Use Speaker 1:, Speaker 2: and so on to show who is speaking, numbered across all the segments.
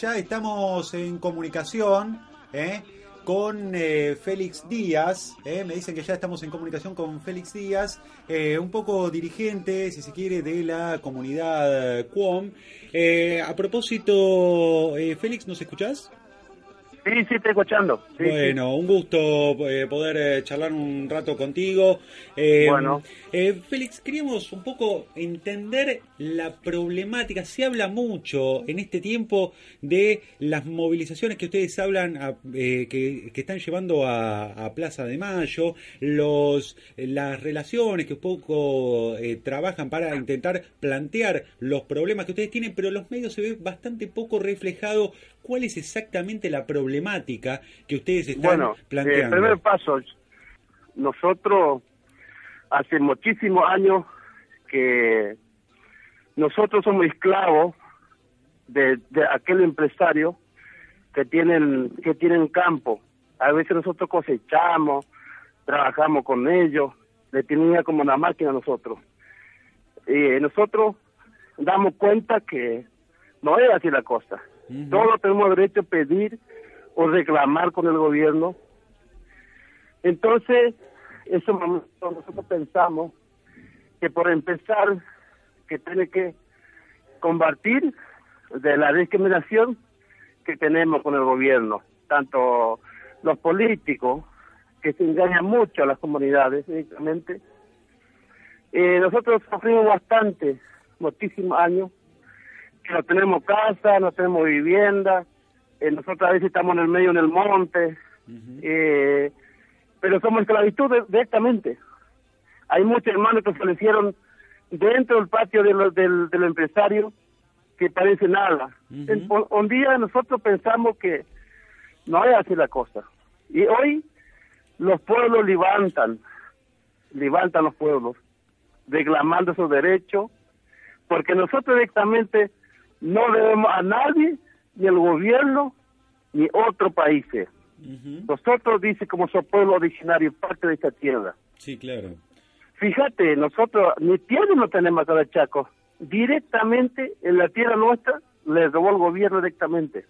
Speaker 1: Ya estamos en comunicación ¿eh? con eh, Félix Díaz. ¿eh? Me dicen que ya estamos en comunicación con Félix Díaz, un poco dirigente, si se quiere, de la comunidad QOM. a propósito, Félix, ¿nos escuchás?
Speaker 2: Sí, sí, estoy escuchando.
Speaker 1: bueno, un gusto eh, poder eh, charlar un rato contigo. Eh, bueno. Félix, queríamos un poco entender la problemática. Se habla mucho en este tiempo de las movilizaciones que ustedes hablan, que, están llevando a, Plaza de Mayo, los, las relaciones que un poco trabajan para intentar plantear los problemas que ustedes tienen, pero los medios se ve bastante poco reflejado cuál es exactamente la problemática que ustedes están
Speaker 2: bueno, eh,
Speaker 1: planteando.
Speaker 2: El primer paso, nosotros hace muchísimos años que nosotros somos esclavos de, aquel empresario que tienen que tienen campo. A veces nosotros cosechamos, trabajamos con ellos, le tenía como una máquina a nosotros. Y nosotros damos cuenta que no es así la cosa. Todos tenemos derecho a pedir o reclamar con el gobierno. Entonces, eso nosotros pensamos que por empezar, que tiene que combatir de la discriminación que tenemos con el gobierno, tanto los políticos, que se engañan mucho a las comunidades. Eh, nosotros sufrimos bastante, muchísimos años, no tenemos casa, no tenemos vivienda, eh, nosotros a veces estamos en el medio en el monte, eh, pero somos esclavitud directamente. Hay muchos hermanos que fallecieron dentro del patio de del, del empresario que parece nada. un, día nosotros pensamos que no es así la cosa. Y hoy los pueblos levantan, levantan los pueblos, reclamando su derecho, porque nosotros directamente no debemos a nadie, ni al gobierno, ni otro país. Nosotros, dice, como su pueblo originario, parte de esta tierra.
Speaker 1: Sí, claro.
Speaker 2: Fíjate, nosotros ni tierra no tenemos de Chaco. Directamente en la tierra nuestra le robó el gobierno directamente.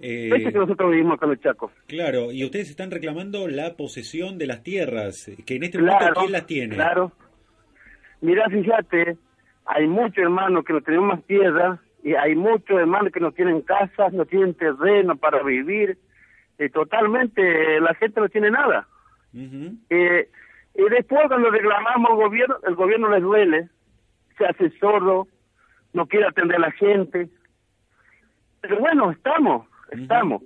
Speaker 2: Eh, que nosotros vivimos acá en el Chaco.
Speaker 1: Claro, y ustedes están reclamando la posesión de las tierras, que en este momento ¿quién las tiene?
Speaker 2: Claro. Mira, fíjate, hay muchos hermanos que no tenemos más tierra y hay muchos hermanos que no tienen casas, no tienen terreno para vivir. y totalmente la gente no tiene nada. Eh, y después cuando reclamamos al gobierno, el gobierno les duele, se hace sordo, no quiere atender a la gente. Pero bueno, estamos. Estamos.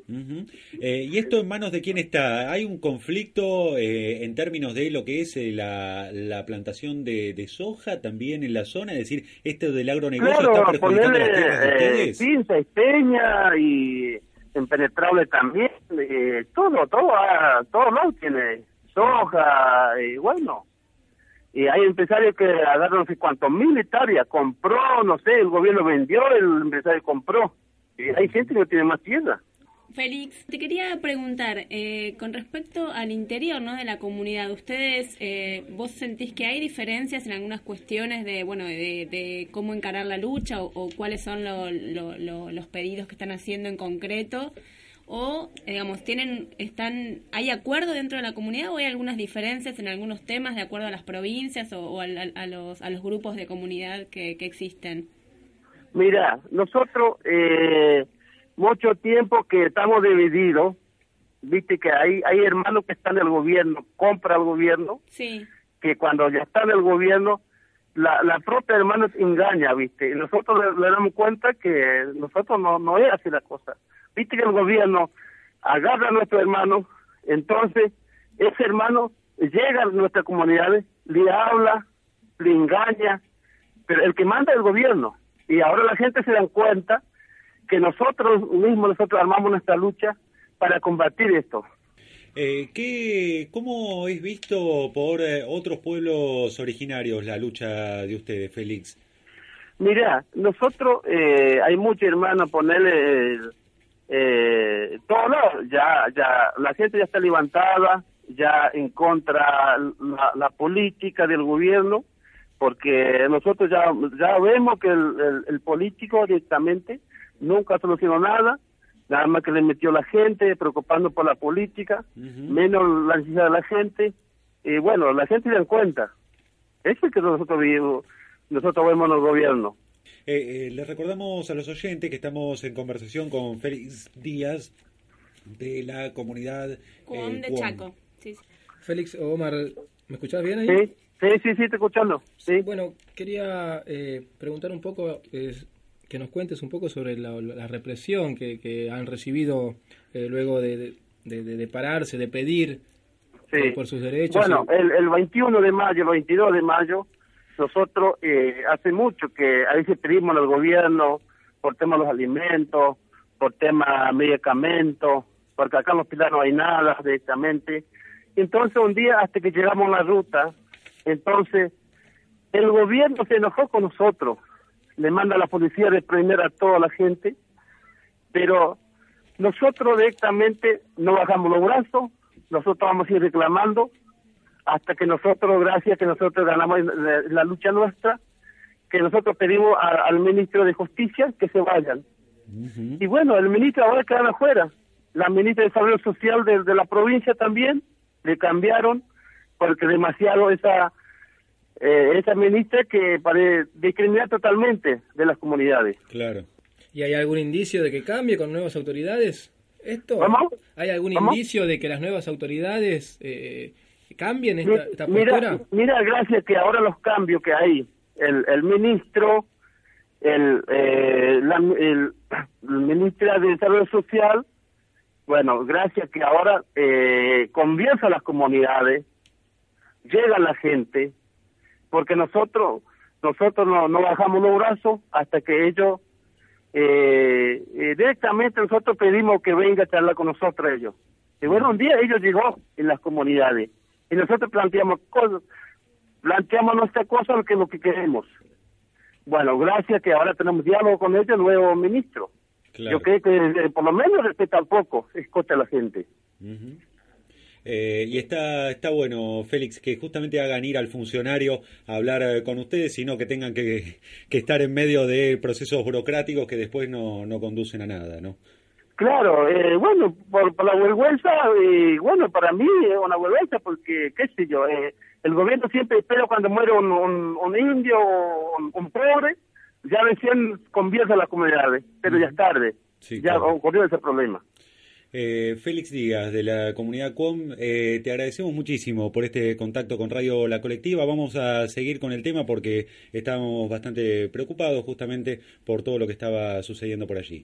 Speaker 1: Eh, ¿Y esto en manos de quién está? ¿Hay un conflicto eh, en términos de lo que es eh, la, la, plantación de, soja también en la zona? Es decir, ¿esto del agronegocio está perjudicando las tierras de ustedes?
Speaker 2: Pinza, esteña y impenetrable también. todo, todo, ah, todo lo tiene soja y bueno. Y hay empresarios que agarran no sé cuántos mil hectáreas, compró, no sé, el gobierno vendió, el empresario compró hay gente que no tiene más tierra.
Speaker 3: Félix, te quería preguntar, eh, con respecto al interior ¿no? de la comunidad, ¿ustedes, eh, vos sentís que hay diferencias en algunas cuestiones de, bueno, de, cómo encarar la lucha o, cuáles son los pedidos que están haciendo en concreto? ¿O, digamos, tienen, están, hay acuerdo dentro de la comunidad o hay algunas diferencias en algunos temas de acuerdo a las provincias o, a, los, a los grupos de comunidad que, que existen?
Speaker 2: Mira, nosotros eh, mucho tiempo que estamos divididos, viste que hay hay hermanos que están en el gobierno, compra el gobierno,
Speaker 3: sí.
Speaker 2: que cuando ya está en el gobierno, la, la propia hermana engaña, viste, y nosotros le, damos cuenta que nosotros no, no es así la cosa. Viste que el gobierno agarra a nuestro hermano, entonces ese hermano llega a nuestras comunidades, le habla, le engaña, pero el que manda es el gobierno y ahora la gente se dan cuenta que nosotros mismos, nosotros armamos nuestra lucha para combatir esto.
Speaker 1: Eh, ¿qué, ¿Cómo es visto por eh, otros pueblos originarios la lucha de ustedes, Félix?
Speaker 2: Mira, nosotros, eh, hay muchos hermanos, ponerle eh, todo ya, ya, la gente ya está levantada, ya en contra la, la política del gobierno, porque nosotros ya, ya vemos que el, el político directamente nunca solucionó nada, nada más que le metió la gente, preocupando por la política, menos la necesidad de la gente, y bueno, la gente se da cuenta. Eso es que nosotros vivimos, nosotros vemos en el gobierno.
Speaker 1: Eh, eh, le recordamos a los oyentes que estamos en conversación con Félix Díaz de la comunidad
Speaker 3: eh, de Chaco.
Speaker 4: Félix Omar, ¿me escuchás bien ahí?
Speaker 2: Sí, sí, sí, sí, te escuchando. Sí.
Speaker 4: Bueno, quería eh, preguntar un poco, que nos cuentes un poco sobre la, represión que, han recibido eh, luego de, de, pararse, de pedir por, sus derechos.
Speaker 2: Bueno, el, el 21 de mayo, el 22 de mayo, nosotros eh, hace mucho que a veces pedimos al gobierno por tema de los alimentos, por tema medicamentos, porque acá en los pilares no hay nada directamente. Entonces un día hasta que llegamos a la ruta, entonces el gobierno se enojó con nosotros le manda a la policía a reprimir a toda la gente, pero nosotros directamente no bajamos los brazos, nosotros vamos a ir reclamando hasta que nosotros, gracias que nosotros ganamos la, lucha nuestra, que nosotros pedimos al ministro de Justicia que se vayan. Y bueno, el ministro ahora queda afuera. La ministra de Desarrollo Social de, de la provincia también le cambiaron porque demasiado esa eh, esa ministra que para discriminar totalmente de las comunidades.
Speaker 1: Claro.
Speaker 4: ¿Y hay algún indicio de que cambie con nuevas autoridades? ¿Esto? ¿Hay algún indicio de que las nuevas autoridades eh, cambien esta, esta
Speaker 2: postura? Mira, gracias que ahora los cambios que hay, el, el ministro, el, eh, la, el, ministra de Desarrollo Social, bueno, gracias que ahora eh, convierta a las comunidades, llega la gente, porque nosotros nosotros no, no bajamos los brazos hasta que ellos eh, eh, directamente nosotros pedimos que venga a charlar con nosotros ellos. Y bueno, un día ellos llegó en las comunidades y nosotros planteamos cosas, planteamos nuestra cosa lo que lo que queremos. Bueno, gracias que ahora tenemos diálogo con ellos, nuevo ministro. Yo creo que eh, por lo menos respeta un poco, escucha a la gente.
Speaker 1: Eh, y está, está bueno, Félix, que justamente hagan ir al funcionario a hablar eh, con ustedes, sino que tengan que, que, estar en medio de procesos burocráticos que después no, no conducen a nada, ¿no?
Speaker 2: Claro, eh, bueno, por, la vergüenza, y bueno, para mí es una vergüenza porque, qué sé yo, el gobierno siempre espera cuando muere un, un, indio o un, pobre, ya recién convierte a las comunidades, pero ya es tarde, ya ocurrió ese problema.
Speaker 1: Eh, Félix Díaz, de la comunidad COM, eh, te agradecemos muchísimo por este contacto con Radio La Colectiva. Vamos a seguir con el tema porque estamos bastante preocupados justamente por todo lo que estaba sucediendo por allí.